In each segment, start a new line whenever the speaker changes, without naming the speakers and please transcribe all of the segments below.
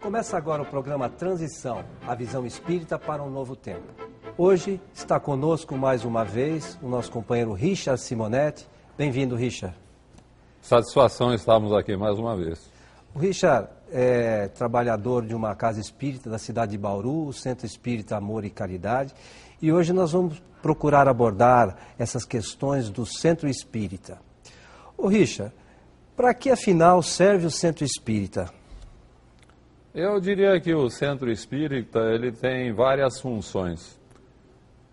Começa agora o programa Transição, a visão espírita para um novo tempo. Hoje está conosco mais uma vez o nosso companheiro Richard Simonetti. Bem-vindo, Richard.
Satisfação estarmos aqui mais uma vez.
O Richard é trabalhador de uma casa espírita da cidade de Bauru, o Centro Espírita Amor e Caridade, e hoje nós vamos procurar abordar essas questões do Centro Espírita. O Richard, para que afinal serve o Centro Espírita?
Eu diria que o centro espírita ele tem várias funções.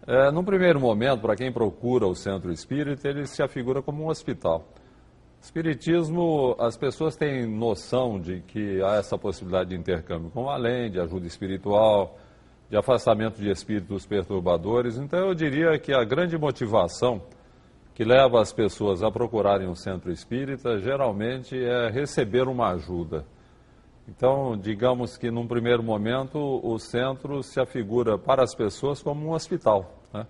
É, num primeiro momento, para quem procura o centro espírita, ele se afigura como um hospital. Espiritismo, as pessoas têm noção de que há essa possibilidade de intercâmbio com além, de ajuda espiritual, de afastamento de espíritos perturbadores. Então, eu diria que a grande motivação que leva as pessoas a procurarem um centro espírita geralmente é receber uma ajuda então, digamos que num primeiro momento o centro se afigura para as pessoas como um hospital, né?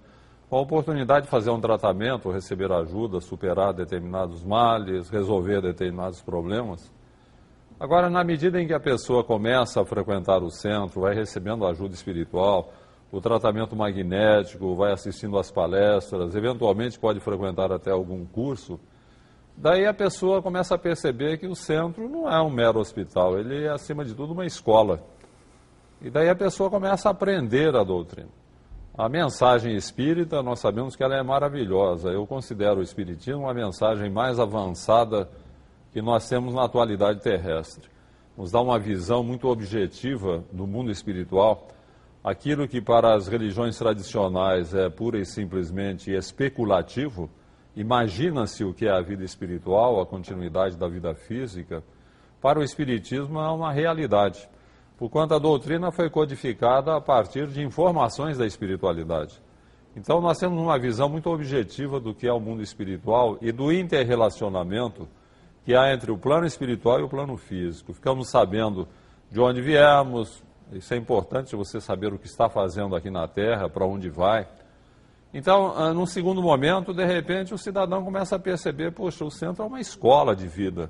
com a oportunidade de fazer um tratamento, receber ajuda, superar determinados males, resolver determinados problemas. Agora, na medida em que a pessoa começa a frequentar o centro, vai recebendo ajuda espiritual, o tratamento magnético, vai assistindo às palestras, eventualmente pode frequentar até algum curso, Daí a pessoa começa a perceber que o centro não é um mero hospital, ele é, acima de tudo, uma escola. E daí a pessoa começa a aprender a doutrina. A mensagem espírita, nós sabemos que ela é maravilhosa. Eu considero o espiritismo uma mensagem mais avançada que nós temos na atualidade terrestre. Nos dá uma visão muito objetiva do mundo espiritual. Aquilo que para as religiões tradicionais é pura e simplesmente especulativo, Imagina-se o que é a vida espiritual, a continuidade da vida física. Para o Espiritismo é uma realidade, porquanto a doutrina foi codificada a partir de informações da espiritualidade. Então nós temos uma visão muito objetiva do que é o mundo espiritual e do interrelacionamento que há entre o plano espiritual e o plano físico. Ficamos sabendo de onde viemos, isso é importante você saber o que está fazendo aqui na Terra, para onde vai. Então, ah, num segundo momento, de repente, o cidadão começa a perceber, poxa, o centro é uma escola de vida.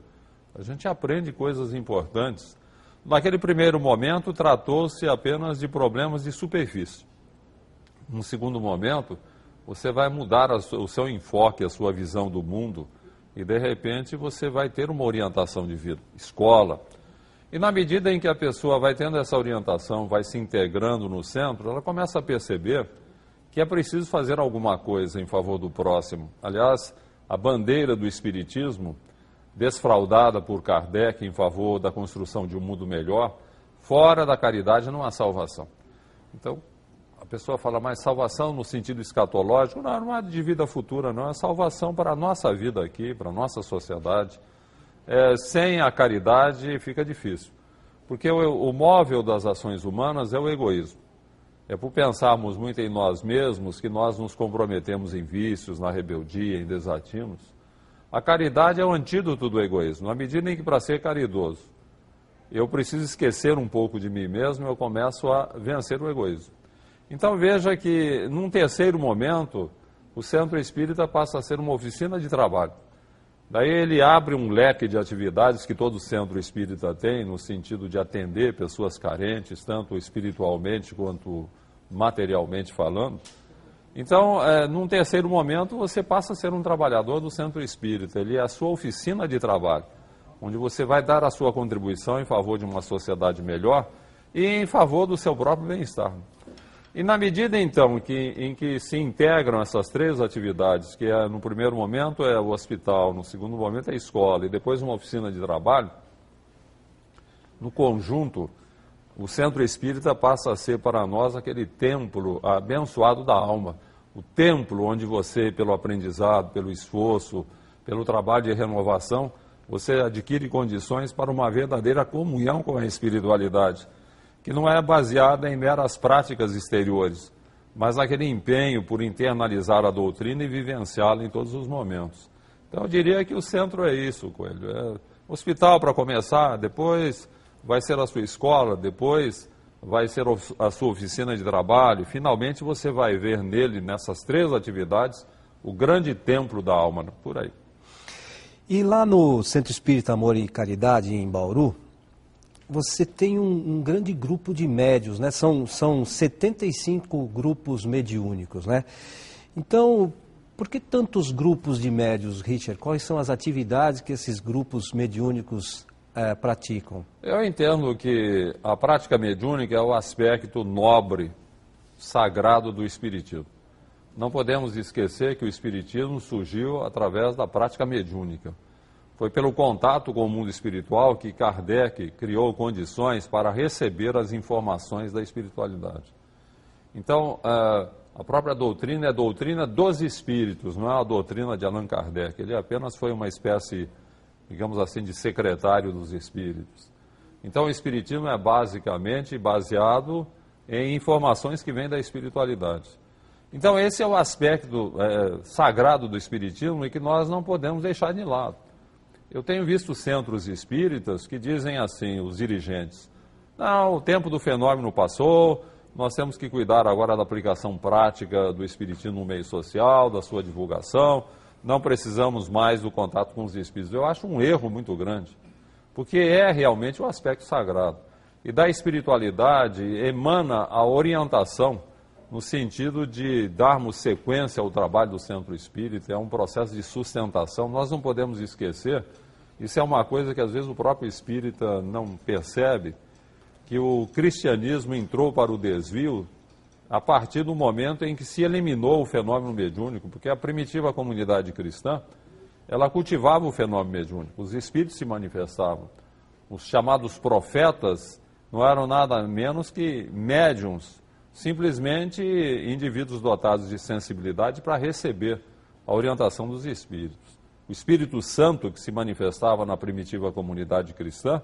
A gente aprende coisas importantes. Naquele primeiro momento, tratou-se apenas de problemas de superfície. Num segundo momento, você vai mudar o seu enfoque, a sua visão do mundo, e de repente você vai ter uma orientação de vida, escola. E na medida em que a pessoa vai tendo essa orientação, vai se integrando no centro, ela começa a perceber que é preciso fazer alguma coisa em favor do próximo. Aliás, a bandeira do Espiritismo, desfraudada por Kardec em favor da construção de um mundo melhor, fora da caridade não há salvação. Então, pessoa fala, mas salvação no sentido escatológico? Não, não é de vida futura, não. É salvação para a nossa vida aqui, para a nossa sociedade. É, sem a caridade fica difícil. Porque o, o móvel das ações humanas é o egoísmo. É por pensarmos muito em nós mesmos que nós nos comprometemos em vícios, na rebeldia, em desatinos. A caridade é o antídoto do egoísmo. Na medida em que, para ser caridoso, eu preciso esquecer um pouco de mim mesmo, eu começo a vencer o egoísmo. Então veja que, num terceiro momento, o centro espírita passa a ser uma oficina de trabalho. Daí ele abre um leque de atividades que todo centro espírita tem, no sentido de atender pessoas carentes, tanto espiritualmente quanto materialmente falando. Então, é, num terceiro momento, você passa a ser um trabalhador do centro espírita. Ele é a sua oficina de trabalho, onde você vai dar a sua contribuição em favor de uma sociedade melhor e em favor do seu próprio bem-estar. E na medida, então, que, em que se integram essas três atividades, que é, no primeiro momento é o hospital, no segundo momento é a escola e depois uma oficina de trabalho, no conjunto, o centro espírita passa a ser para nós aquele templo abençoado da alma. O templo onde você, pelo aprendizado, pelo esforço, pelo trabalho de renovação, você adquire condições para uma verdadeira comunhão com a espiritualidade, que não é baseada em meras práticas exteriores, mas naquele empenho por internalizar a doutrina e vivenciá-la em todos os momentos. Então eu diria que o centro é isso, Coelho. É hospital para começar, depois vai ser a sua escola, depois vai ser a sua oficina de trabalho. Finalmente você vai ver nele, nessas três atividades, o grande templo da alma, por aí.
E lá no Centro Espírita Amor e Caridade, em Bauru, você tem um, um, grande grupo de médios, né? São, são 75 grupos mediúnicos, né? Então, por que tantos grupos de médios, Richard? Quais são as atividades que esses grupos mediúnicos é, praticam?
Eu entendo que a prática mediúnica é o aspecto nobre, sagrado do Espiritismo. Não podemos esquecer que o Espiritismo surgiu através da prática mediúnica. Foi pelo contato com o mundo espiritual que Kardec criou condições para receber as informações da espiritualidade. Então, uh, a própria doutrina é doutrina dos espíritos, não é a doutrina de Allan Kardec. Ele apenas foi uma espécie, digamos assim, de secretário dos espíritos. Então, o espiritismo é basicamente baseado em informações que vêm da espiritualidade. Então, esse é o aspecto é, sagrado do espiritismo e que nós não podemos deixar de lado. Eu tenho visto centros espíritas que dizem assim, os dirigentes: não, o tempo do fenômeno passou, nós temos que cuidar agora da aplicação prática do Espiritismo no meio social, da sua divulgação, não precisamos mais do contato com os espíritos. Eu acho um erro muito grande, porque é realmente o aspecto sagrado. E da espiritualidade emana a orientação no sentido de darmos sequência ao trabalho do centro espírita, é um processo de sustentação. Nós não podemos esquecer, isso é uma coisa que às vezes o próprio espírita não percebe que o cristianismo entrou para o desvio a partir do momento em que se eliminou o fenômeno mediúnico, porque a primitiva comunidade cristã, ela cultivava o fenômeno mediúnico, os espíritos se manifestavam. Os chamados profetas não eram nada menos que médiums, simplesmente indivíduos dotados de sensibilidade para receber a orientação dos espíritos. O Espírito Santo que se manifestava na primitiva comunidade cristã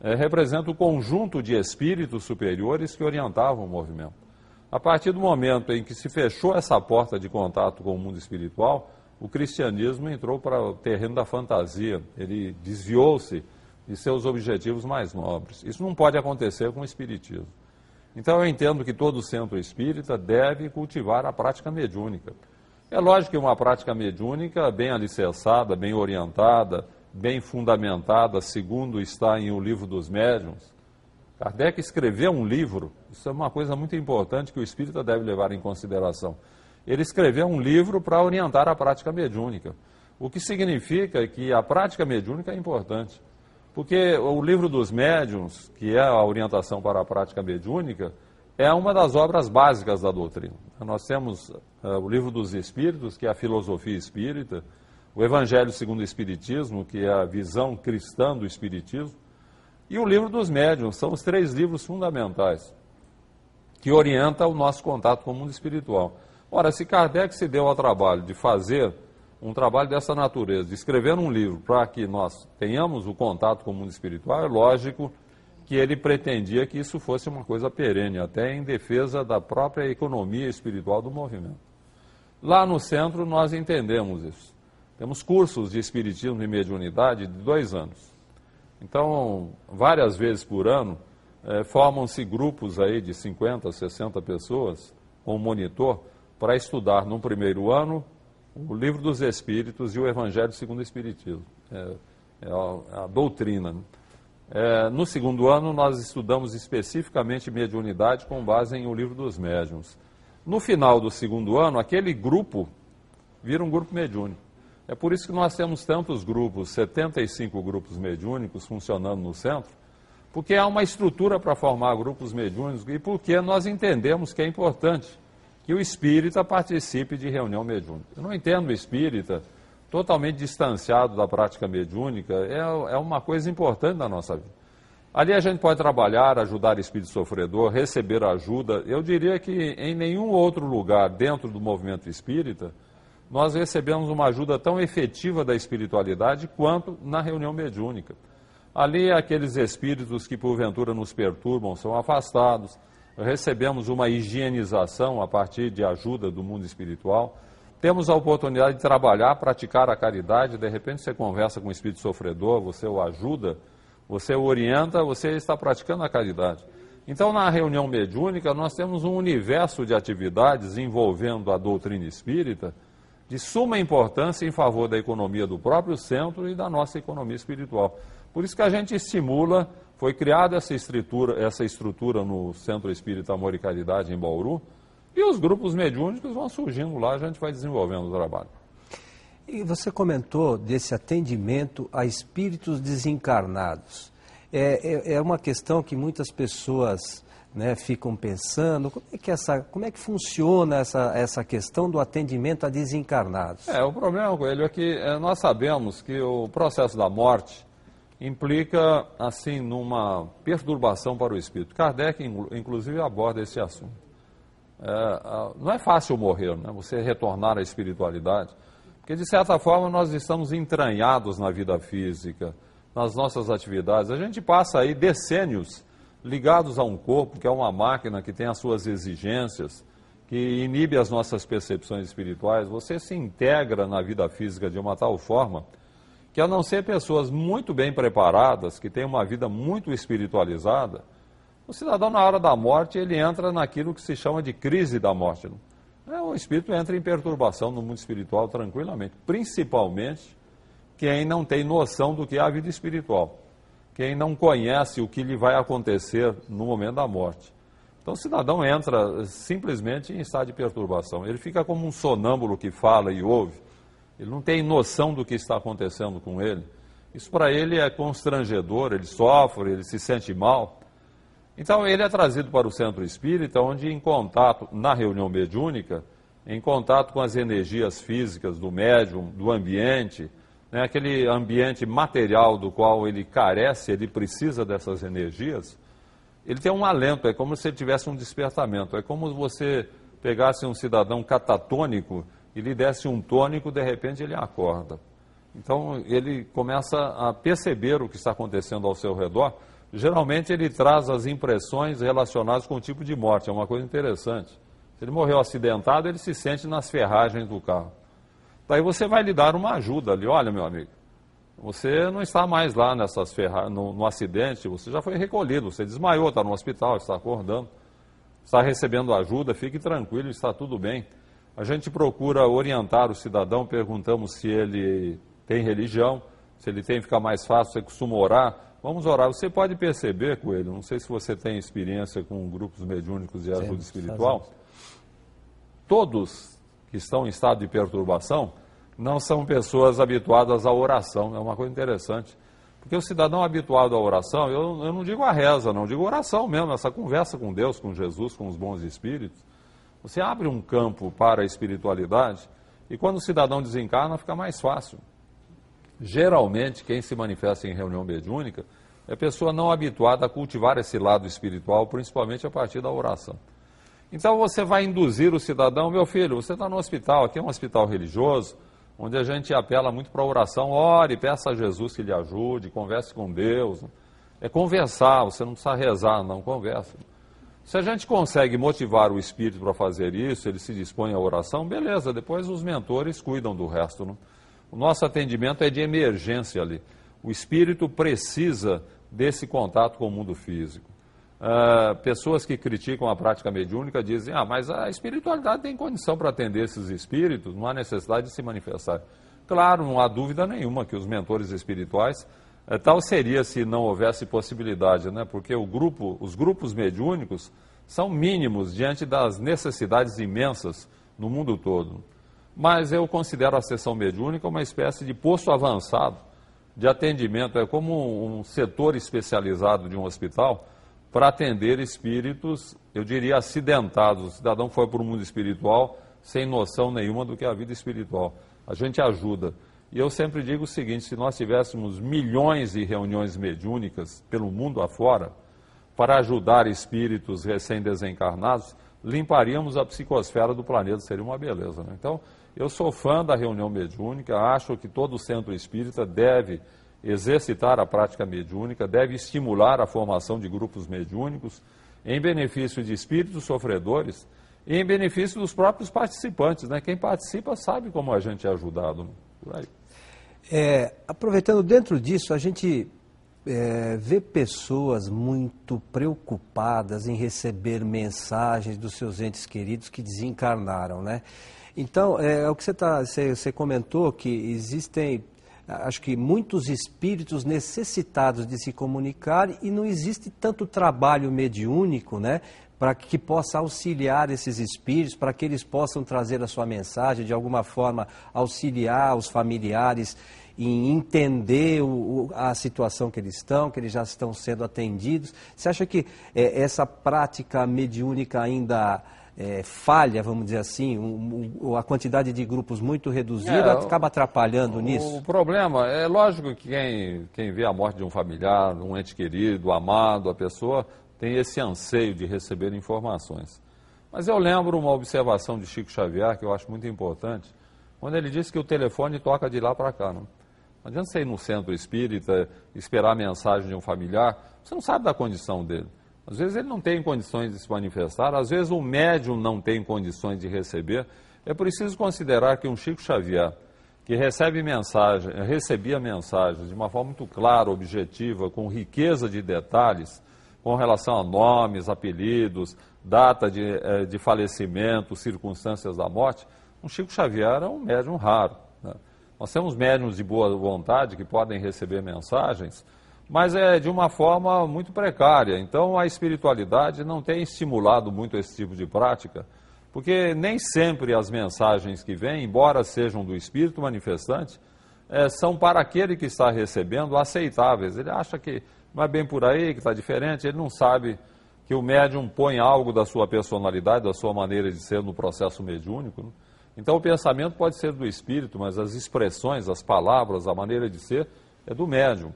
é, representa o conjunto de espíritos superiores que orientavam o movimento. A partir do momento em que se fechou essa porta de contato com o mundo espiritual, o cristianismo entrou para o terreno da fantasia, ele desviou-se de seus objetivos mais nobres. Isso não pode acontecer com o espiritismo. Então eu entendo que todo centro espírita deve cultivar a prática mediúnica. É lógico que uma prática mediúnica bem alicerçada, bem orientada, bem fundamentada, segundo está em O Livro dos Médiuns. Kardec escreveu um livro, isso é uma coisa muito importante que o espírita deve levar em consideração. Ele escreveu um livro para orientar a prática mediúnica, o que significa que a prática mediúnica é importante. Porque o livro dos médiuns, que é a orientação para a prática mediúnica, é uma das obras básicas da doutrina. Nós temos uh, o livro dos Espíritos, que é a filosofia espírita, o Evangelho segundo o Espiritismo, que é a visão cristã do Espiritismo, e o livro dos médiuns. São os três livros fundamentais que orientam o nosso contato com o mundo espiritual. Ora, se Kardec se deu ao trabalho de fazer um trabalho dessa natureza, de escrever um livro para que nós tenhamos o contato com o mundo espiritual, é lógico que ele pretendia que isso fosse uma coisa perene, até em defesa da própria economia espiritual do movimento. Lá no centro nós entendemos isso. Temos cursos de espiritismo e mediunidade de dois anos. Então, várias vezes por ano, eh, formam-se grupos aí de 50, 60 pessoas com um monitor para estudar no primeiro ano o livro dos Espíritos e o Evangelho segundo o Espiritismo. É, é, a, é a, doutrina. É, no segundo ano, nós estudamos especificamente mediunidade com base em o livro dos médiuns. No final do segundo ano, aquele grupo vira um grupo mediúnico. É por isso que nós temos tantos grupos, 75 grupos mediúnicos funcionando no centro, porque há uma estrutura para formar grupos mediúnicos e porque nós entendemos que é importante que o espírita participe de reunião mediúnica. Eu não entendo o espírita totalmente distanciado da prática mediúnica, é, é uma coisa importante na nossa vida. Ali a gente pode trabalhar, ajudar espírito sofredor, receber ajuda. Eu diria que em nenhum outro lugar dentro do movimento espírita nós recebemos uma ajuda tão efetiva da espiritualidade quanto na reunião mediúnica. Ali, aqueles espíritos que porventura nos perturbam são afastados, recebemos uma higienização a partir de ajuda do mundo espiritual, temos a oportunidade de trabalhar, praticar a caridade, de repente você conversa com o espírito sofredor, você o ajuda, você o orienta, você está praticando a caridade. Então, na reunião mediúnica, nós temos um universo de atividades envolvendo a doutrina espírita de suma importância em favor da economia do próprio centro e da nossa economia espiritual. Por isso que a gente estimula, foi criada essa estrutura, essa estrutura no Centro Espírita Amor e Caridade em Bauru, e os grupos mediúnicos vão surgindo lá, a gente vai desenvolvendo o trabalho.
E você comentou desse atendimento a espíritos desencarnados. É, é, é uma questão que muitas pessoas né, ficam pensando, como é que, essa, como é que funciona essa, essa questão do atendimento a desencarnados?
É, o problema, Coelho, é que é, nós sabemos que o processo da morte implica, assim, numa perturbação para o espírito. Kardec, inclusive, aborda esse assunto. É, não é fácil morrer, né? você retornar à espiritualidade, porque, de certa forma, nós estamos entranhados na vida física, nas nossas atividades. A gente passa aí decênios ligados a um corpo, que é uma máquina que tem as suas exigências, que inibe as nossas percepções espirituais, você se integra na vida física de uma tal forma que, a não ser pessoas muito bem preparadas, que têm uma vida muito espiritualizada, o cidadão, na hora da morte, ele entra naquilo que se chama de crise da morte. É, o espírito entra em perturbação no mundo espiritual tranquilamente, principalmente quem não tem noção do que é a vida espiritual quem não conhece o que lhe vai acontecer no momento da morte. Então o cidadão entra simplesmente em estado de perturbação. Ele fica como um sonâmbulo que fala e ouve. Ele não tem noção do que está acontecendo com ele. Isso para ele é constrangedor, ele sofre, ele se sente mal. Então ele é trazido para o centro espírita, onde em contato, na reunião mediúnica, em contato com as energias físicas do médium, do ambiente, né, aquele ambiente material do qual ele carece, ele precisa dessas energias, ele tem um alento, é como se ele tivesse um despertamento. É como você pegasse um cidadão catatônico e lhe desse um tônico, de repente ele acorda. Então ele começa a perceber o que está acontecendo ao seu redor. Geralmente ele traz as impressões relacionadas com o tipo de morte, é uma coisa interessante. Se ele morreu acidentado, ele se sente nas ferragens do carro. Daí você vai lhe dar uma ajuda ali, olha meu amigo, você não está mais lá nessas ferra... no, no acidente, você já foi recolhido, você desmaiou, está no hospital, está acordando, está recebendo ajuda, fique tranquilo, está tudo bem. A gente procura orientar o cidadão, perguntamos se ele tem religião, se ele tem, fica mais fácil, você costuma orar. Vamos orar. Você pode perceber, Coelho, não sei se você tem experiência com grupos mediúnicos e ajuda espiritual. Todos que estão em estado de perturbação não são pessoas habituadas à oração. É uma coisa interessante. Porque o cidadão habituado à oração, eu, eu não digo a reza, não, digo oração mesmo, essa conversa com Deus, com Jesus, com os bons espíritos. Você abre um campo para a espiritualidade e quando o cidadão desencarna fica mais fácil. Geralmente, quem se manifesta em reunião mediúnica é pessoa não habituada a cultivar esse lado espiritual, principalmente a partir da oração. Então você vai induzir o cidadão, meu filho, você está no hospital, aqui é um hospital religioso, onde a gente apela muito para a oração, ore, peça a Jesus que lhe ajude, converse com Deus. É conversar, você não precisa rezar, não, conversa. Se a gente consegue motivar o espírito para fazer isso, ele se dispõe à oração, beleza, depois os mentores cuidam do resto. Não? O nosso atendimento é de emergência ali. O espírito precisa desse contato com o mundo físico. Uh, pessoas que criticam a prática mediúnica dizem: ah, mas a espiritualidade tem condição para atender esses espíritos, não há necessidade de se manifestar. Claro, não há dúvida nenhuma que os mentores espirituais, tal seria se não houvesse possibilidade, né? porque grupo, os grupos mediúnicos são mínimos diante das necessidades imensas no mundo todo. Mas eu considero a sessão mediúnica uma espécie de posto avançado de atendimento, é como um setor especializado de um hospital para atender espíritos, eu diria, acidentados. O cidadão foi para o mundo espiritual sem noção nenhuma do que é a vida espiritual. A gente ajuda. E eu sempre digo o seguinte: se nós tivéssemos milhões de reuniões mediúnicas pelo mundo afora, para ajudar espíritos recém-desencarnados, limparíamos a psicosfera do planeta, seria uma beleza. Né? Então, eu sou fã da reunião mediúnica, acho que todo centro espírita deve exercitar a prática mediúnica, deve estimular a formação de grupos mediúnicos em benefício de espíritos sofredores e em benefício dos próprios participantes. Né? Quem participa sabe como a gente é ajudado. Né?
É, aproveitando dentro disso, a gente é, vê pessoas muito preocupadas em receber mensagens dos seus entes queridos que desencarnaram, né? Então, é, é o que você, tá, você, você comentou, que existem, acho que muitos espíritos necessitados de se comunicar e não existe tanto trabalho mediúnico, né? Para que possa auxiliar esses espíritos, para que eles possam trazer a sua mensagem, de alguma forma auxiliar os familiares em entender o, a situação que eles estão, que eles já estão sendo atendidos. Você acha que é, essa prática mediúnica ainda é, falha, vamos dizer assim, um, um, a quantidade de grupos muito reduzida é, acaba atrapalhando
o,
nisso?
O problema é lógico que quem, quem vê a morte de um familiar, um ente querido, amado, a pessoa tem esse anseio de receber informações. Mas eu lembro uma observação de Chico Xavier que eu acho muito importante, quando ele disse que o telefone toca de lá para cá. Não? Não adianta você ir no centro espírita, esperar a mensagem de um familiar, você não sabe da condição dele. Às vezes ele não tem condições de se manifestar, às vezes o médium não tem condições de receber. É preciso considerar que um Chico Xavier, que recebe mensagem, recebia mensagens de uma forma muito clara, objetiva, com riqueza de detalhes, com relação a nomes, apelidos, data de, eh, de falecimento, circunstâncias da morte, um Chico Xavier era um médium raro. Né? Nós temos médiums de boa vontade que podem receber mensagens, mas é de uma forma muito precária. Então a espiritualidade não tem estimulado muito esse tipo de prática, porque nem sempre as mensagens que vêm, embora sejam do espírito manifestante, é, são para aquele que está recebendo aceitáveis. Ele acha que não é bem por aí, que está diferente, ele não sabe que o médium põe algo da sua personalidade, da sua maneira de ser no processo mediúnico. Né? Então o pensamento pode ser do espírito, mas as expressões, as palavras, a maneira de ser é do médium.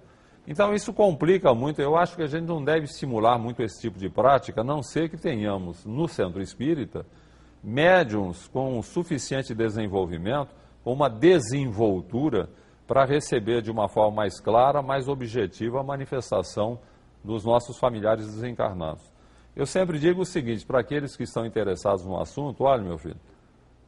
Então isso complica muito. Eu acho que a gente não deve estimular muito esse tipo de prática, a não ser que tenhamos no centro espírita médiums com suficiente desenvolvimento, com uma desenvoltura para receber de uma forma mais clara, mais objetiva a manifestação dos nossos familiares desencarnados. Eu sempre digo o seguinte para aqueles que estão interessados no assunto: olha, meu filho,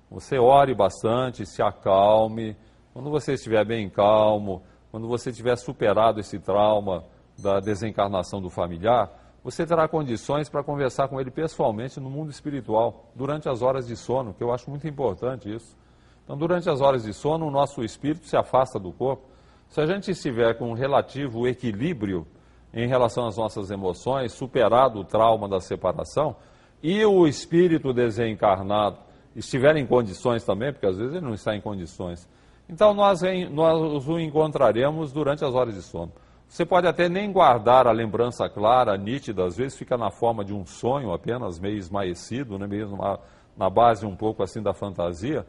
você ore bastante, se acalme. Quando você estiver bem calmo, quando você tiver superado esse trauma da desencarnação do familiar, você terá condições para conversar com ele pessoalmente no mundo espiritual, durante as horas de sono, que eu acho muito importante isso. Então, durante as horas de sono, o nosso espírito se afasta do corpo. Se a gente estiver com um relativo equilíbrio em relação às nossas emoções, superado o trauma da separação, e o espírito desencarnado estiver em condições também, porque às vezes ele não está em condições. Então nós, nós o encontraremos durante as horas de sono. Você pode até nem guardar a lembrança clara, nítida, às vezes fica na forma de um sonho apenas, meio esmaecido, né? na base um pouco assim da fantasia,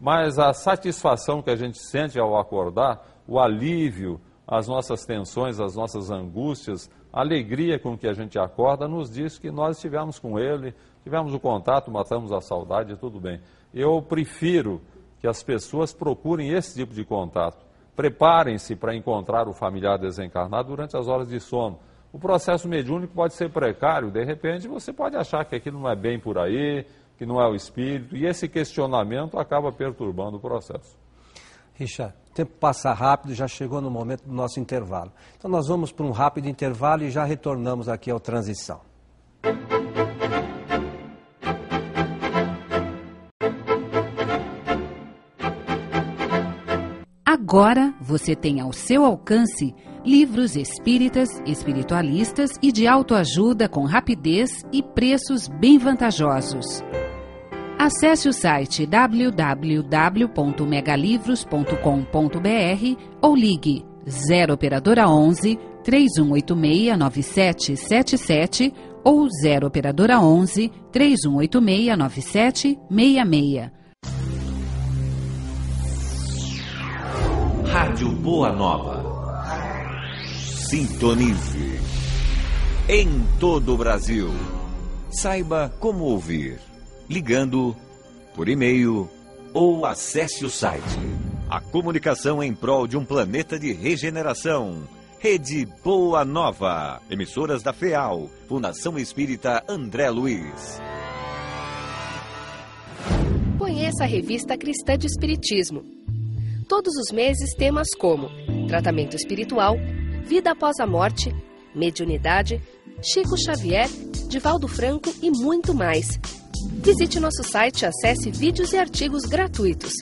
mas a satisfação que a gente sente ao acordar, o alívio, as nossas tensões, as nossas angústias, a alegria com que a gente acorda, nos diz que nós estivemos com ele, tivemos o contato, matamos a saudade, tudo bem. Eu prefiro que as pessoas procurem esse tipo de contato. Preparem-se para encontrar o familiar desencarnado durante as horas de sono. O processo mediúnico pode ser precário, de repente você pode achar que aquilo não é bem por aí, que não é o espírito, e esse questionamento acaba perturbando o processo.
Richard, o tempo passa rápido, já chegou no momento do nosso intervalo. Então nós vamos para um rápido intervalo e já retornamos aqui ao Transição.
Agora você tem ao seu alcance livros espíritas, espiritualistas e de autoajuda com rapidez e preços bem vantajosos. Acesse o site www.megalivros.com.br ou ligue 0 operadora 11 3186 9777 ou 0 operadora 11 3186 9766.
Rádio Boa Nova. Sintonize. Em todo o Brasil. Saiba como ouvir. Ligando, por e-mail ou acesse o site. A comunicação em prol de um planeta de regeneração. Rede Boa Nova. Emissoras da FEAL. Fundação Espírita André Luiz.
Conheça a revista Cristã de Espiritismo Todos os meses temas como tratamento espiritual, vida após a morte, mediunidade, Chico Xavier, Divaldo Franco e muito mais. Visite nosso site e acesse vídeos e artigos gratuitos.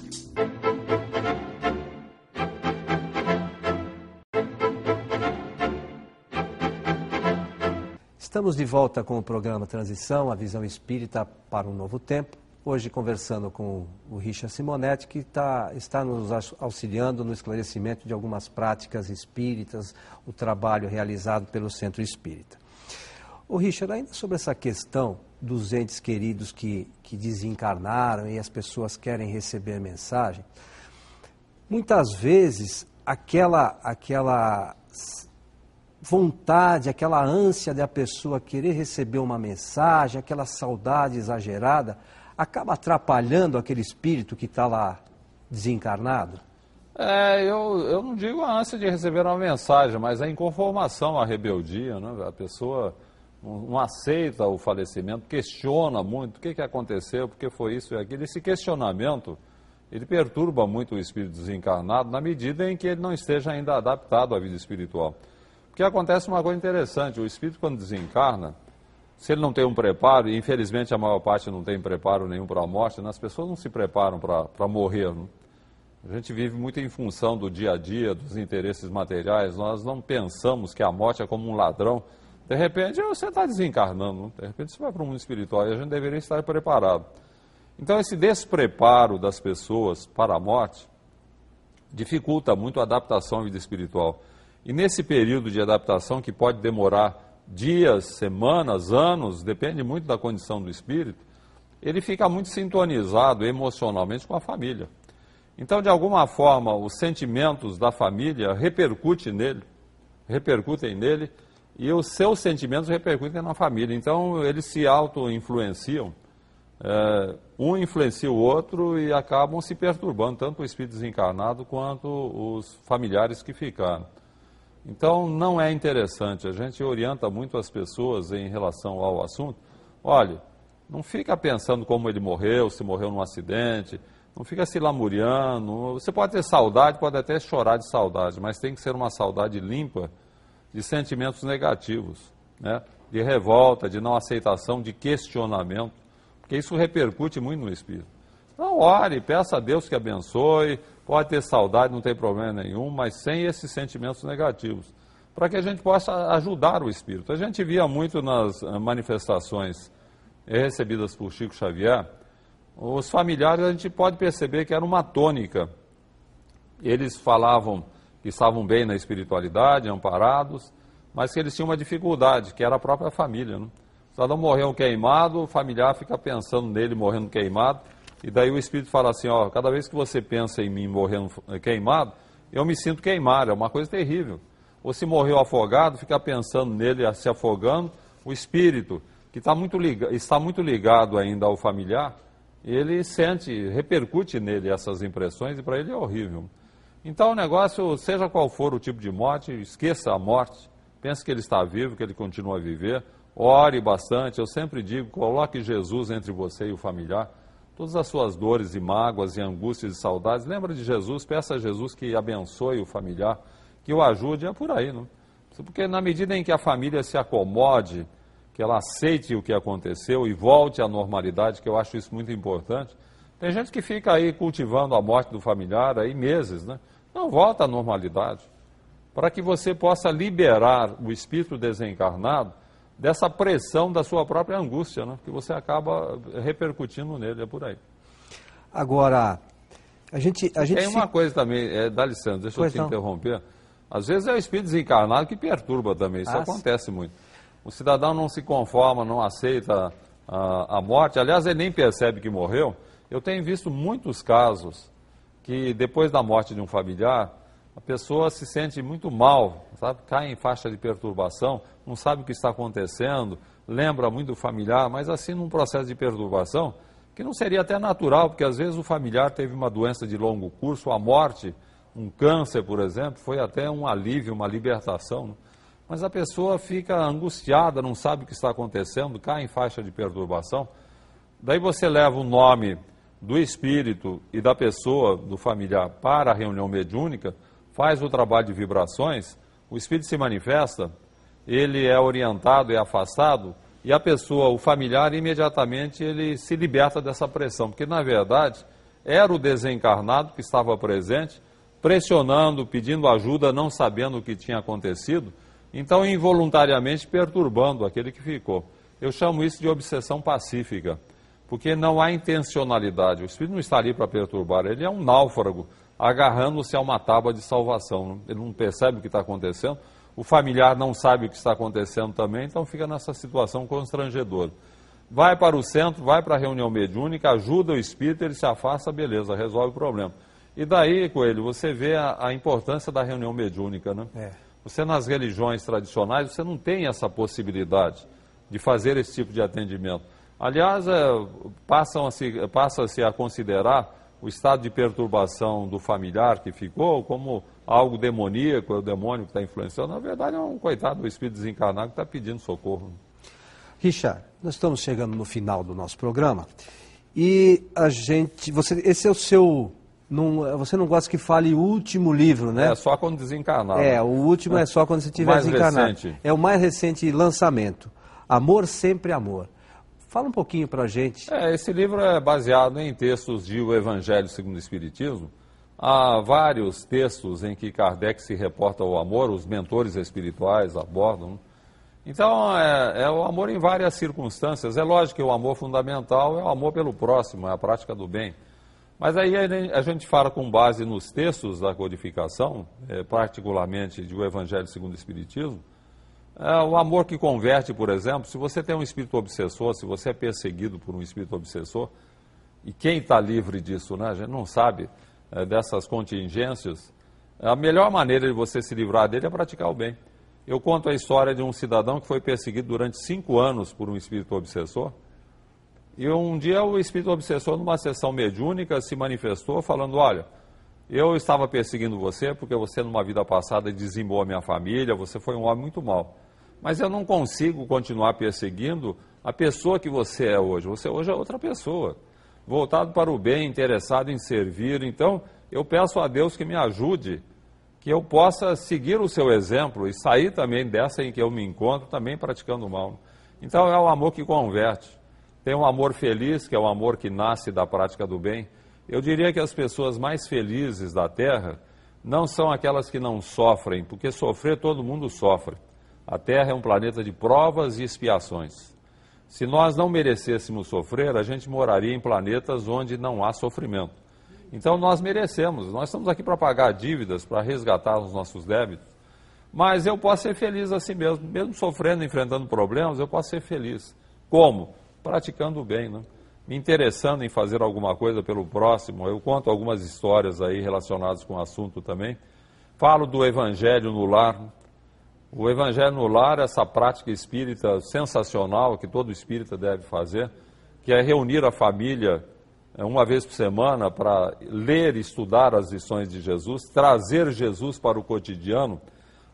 Estamos de volta com o programa Transição, a visão espírita para um novo tempo. Hoje conversando com o Richard Simonetti, que tá, está nos auxiliando no esclarecimento de algumas práticas espíritas, o trabalho realizado pelo Centro Espírita. O Richard, ainda sobre essa questão dos entes queridos que, que desencarnaram e as pessoas querem receber mensagem, muitas vezes aquela, aquela vontade, aquela ânsia da pessoa querer receber uma mensagem, aquela saudade exagerada, acaba atrapalhando aquele espírito que está lá desencarnado?
É, eu, eu não digo a ânsia de receber uma mensagem, mas a inconformação, a rebeldia, né? a pessoa não, aceita o falecimento, questiona muito o que, que aconteceu, porque foi isso e aquilo. Esse questionamento, ele perturba muito o espírito desencarnado na medida em que ele não esteja ainda adaptado à vida espiritual. Porque acontece uma coisa interessante, o espírito quando desencarna, se ele não tem um preparo, e infelizmente a maior parte não tem preparo nenhum para a morte, né? as pessoas não se preparam para morrer. Né? A gente vive muito em função do dia a dia, dos interesses materiais, nós não pensamos que a morte é como um ladrão. De repente você está desencarnando, né? de repente você vai para o mundo espiritual e a gente deveria estar preparado. Então esse despreparo das pessoas para a morte dificulta muito a adaptação à vida espiritual. E nesse período de adaptação, que pode demorar dias, semanas, anos, depende muito da condição do espírito, ele fica muito sintonizado emocionalmente com a família. Então, de alguma forma, os sentimentos da família repercutem nele, repercutem nele, e os seus sentimentos repercutem na família. Então, eles se auto-influenciam, é, um influencia o outro e acabam se perturbando, tanto o espírito desencarnado quanto os familiares que ficaram. Então, não é interessante. A gente orienta muito as pessoas em relação ao assunto. Olha, não fica pensando como ele morreu, se morreu num acidente, não fica se lamuriando. Você pode ter saudade, pode até chorar de saudade, mas tem que ser uma saudade limpa de sentimentos negativos, né? de revolta, de não aceitação, de questionamento, porque isso repercute muito no espírito. Então, ore, peça a Deus que abençoe, pode ter saudade, não tem problema nenhum, mas sem esses sentimentos negativos, para que a gente possa ajudar o espírito. A gente via muito nas eh, manifestações recebidas por Chico Xavier, os familiares a gente pode perceber que era uma tônica. Eles falavam que estavam bem na espiritualidade, amparados, mas que eles tinham uma dificuldade, que era a própria família. Né? O cidadão morreu queimado, o familiar fica pensando nele morrendo queimado, e daí o Espírito fala assim, ó, cada vez que você pensa em mim morrendo queimado, eu me sinto queimar, é uma coisa terrível. Ou se morreu afogado, ficar pensando nele se afogando, o Espírito, que está muito, ligado, está muito ligado ainda ao familiar, ele sente, repercute nele essas impressões e para ele é horrível. Então o negócio, seja qual for o tipo de morte, esqueça a morte, pense que ele está vivo, que ele continua a viver, ore bastante, eu sempre digo, coloque Jesus entre você e o familiar, todas as suas dores e mágoas e angústias e saudades, lembra de Jesus, peça a Jesus que abençoe o familiar, que o ajude, é por aí, não? Porque na medida em que a família se acomode, que ela aceite o que aconteceu e volte à normalidade, que eu acho isso muito importante, tem gente que fica aí cultivando a morte do familiar aí meses, né? Não, volta à normalidade. Para que você possa liberar o espírito desencarnado dessa pressão da sua própria angústia, né? que você acaba repercutindo nele, é por aí.
Agora, a gente... A gente
Tem uma coisa também, é, dá licença, deixa pois eu te não. interromper. Às vezes é o espírito desencarnado que perturba também, isso ah, acontece sim. muito. O cidadão não se conforma, não aceita a, a morte, aliás, ele nem percebe que morreu. Eu tenho visto muitos casos que depois da morte de um familiar, a pessoa se sente muito mal, sabe? Cai em faixa de perturbação, não sabe o que está acontecendo, lembra muito do familiar, mas assim num processo de perturbação que não seria até natural, porque às vezes o familiar teve uma doença de longo curso, a morte, um câncer, por exemplo, foi até um alívio, uma libertação. Né? Mas a pessoa fica angustiada, não sabe o que está acontecendo, cai em faixa de perturbação. Daí você leva o nome do espírito e da pessoa, do familiar, para a reunião mediúnica, faz o trabalho de vibrações, O espírito se manifesta, ele é orientado e afastado, e a pessoa, o familiar, imediatamente ele se liberta dessa pressão, porque na verdade era o desencarnado que estava presente, pressionando, pedindo ajuda, não sabendo o que tinha acontecido, então involuntariamente perturbando aquele que ficou. Eu chamo isso de obsessão pacífica, porque não há intencionalidade. O espírito não está ali para perturbar, ele é um náufrago agarrando-se a uma tábua de salvação. Ele não percebe o que está acontecendo, o familiar não sabe o que está acontecendo também, então fica nessa situação constrangedora. Vai para o centro, vai para a reunião mediúnica, ajuda o espírito, ele se afasta, beleza, resolve o problema. E daí, Coelho, você vê a, a importância da reunião mediúnica, né? É. Você nas religiões tradicionais, você não tem essa possibilidade de fazer esse tipo de atendimento. Aliás, é, passam-se, passa-se a considerar o estado de perturbação do familiar que ficou como algo demoníaco, é o demônio que está influenciando. Na verdade, é um coitado do espírito desencarnado que está pedindo socorro.
Richard, nós estamos chegando no final do nosso programa e a gente, você, esse é o seu não, você não gosta que fale o último livro, né?
É só quando desencarnar.
É, o último é só quando você tiver desencarnado. Recente. É o mais recente lançamento. Amor sempre amor. Fala um pouquinho para a gente.
É, esse livro é baseado em textos de O Evangelho segundo o Espiritismo. Há vários textos em que Kardec se reporta ao amor, os mentores espirituais abordam. Então, é, é o amor em várias circunstâncias. É lógico que o amor fundamental é o amor pelo próximo, é a prática do bem. Mas aí a gente fala com base nos textos da codificação, é, particularmente de O Evangelho segundo o Espiritismo, é, o amor que converte, por exemplo, se você tem um espírito obsessor, se você é perseguido por um espírito obsessor, e quem está livre disso, né? a gente não sabe é, dessas contingências, a melhor maneira de você se livrar dele é praticar o bem. Eu conto a história de um cidadão que foi perseguido durante cinco anos por um espírito obsessor, e um dia o espírito obsessor, numa sessão mediúnica, se manifestou falando: Olha, eu estava perseguindo você porque você, numa vida passada, dizimou a minha família, você foi um homem muito mau. Mas eu não consigo continuar perseguindo a pessoa que você é hoje. Você hoje é outra pessoa, voltado para o bem, interessado em servir. Então, eu peço a Deus que me ajude, que eu possa seguir o seu exemplo e sair também dessa em que eu me encontro, também praticando o mal. Então, é o amor que converte. Tem um amor feliz, que é o amor que nasce da prática do bem. Eu diria que as pessoas mais felizes da Terra não são aquelas que não sofrem, porque sofrer todo mundo sofre. A Terra é um planeta de provas e expiações. Se nós não merecêssemos sofrer, a gente moraria em planetas onde não há sofrimento. Então nós merecemos, nós estamos aqui para pagar dívidas, para resgatar os nossos débitos. Mas eu posso ser feliz assim mesmo, mesmo sofrendo, enfrentando problemas, eu posso ser feliz. Como? praticando o bem, né? me interessando em fazer alguma coisa pelo próximo. Eu conto algumas histórias aí relacionadas com o assunto também. Falo do Evangelho no lar. O Evangelho no lar, essa prática espírita sensacional que todo espírita deve fazer, que é reunir a família é, uma vez por semana para ler e estudar as lições de Jesus, trazer Jesus para o cotidiano.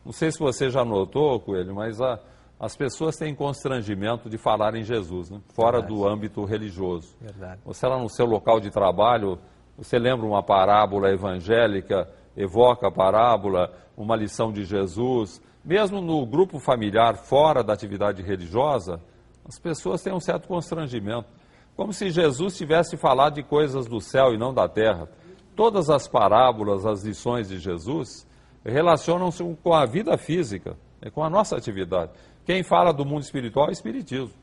Não sei se você já notou, Coelho, mas a, as pessoas têm constrangimento de falar em Jesus, né? fora Verdade. do âmbito religioso. Verdade. Você lá no seu local de trabalho, você lembra uma parábola evangélica, evoca a parábola, uma lição de Jesus. Mesmo no grupo familiar, fora da atividade religiosa, as pessoas têm um certo constrangimento. Como se Jesus tivesse falado de coisas do céu e não da terra. Todas as parábolas, as lições de Jesus, relacionam-se com a vida física, com a nossa atividade. Quem fala do mundo espiritual é o Espiritismo.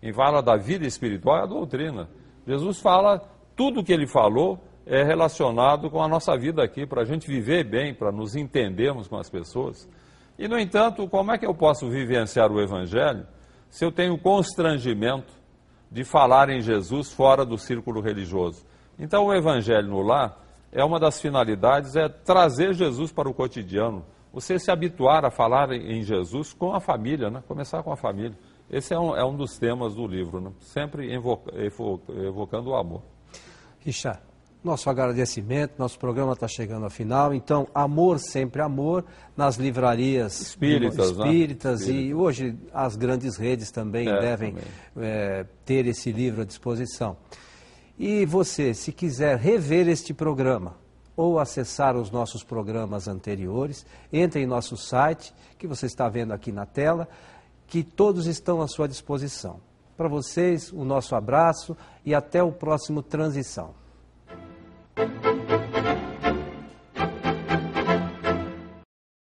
Quem fala da vida espiritual é a doutrina. Jesus fala, tudo que ele falou é relacionado com a nossa vida aqui, para a gente viver bem, para nos entendermos com as pessoas. E, no entanto, como é que eu posso vivenciar o Evangelho se eu tenho constrangimento de falar em Jesus fora do círculo religioso? Então, o Evangelho no lar é uma das finalidades, é trazer Jesus para o cotidiano você se habituar a falar em Jesus com a família, né? começar com a família. Esse é um, é um dos temas do livro, né? sempre evoca, evocando o amor.
Richard, nosso agradecimento, nosso programa está chegando ao final, então, amor sempre amor, nas livrarias
espíritas,
né? espíritas né? e hoje as grandes redes também é, devem também. É, ter esse livro à disposição. E você, se quiser rever este programa, ou acessar os nossos programas anteriores, entre em nosso site, que você está vendo aqui na tela, que todos estão à sua disposição. Para vocês, o nosso abraço e até o próximo Transição. Thank you.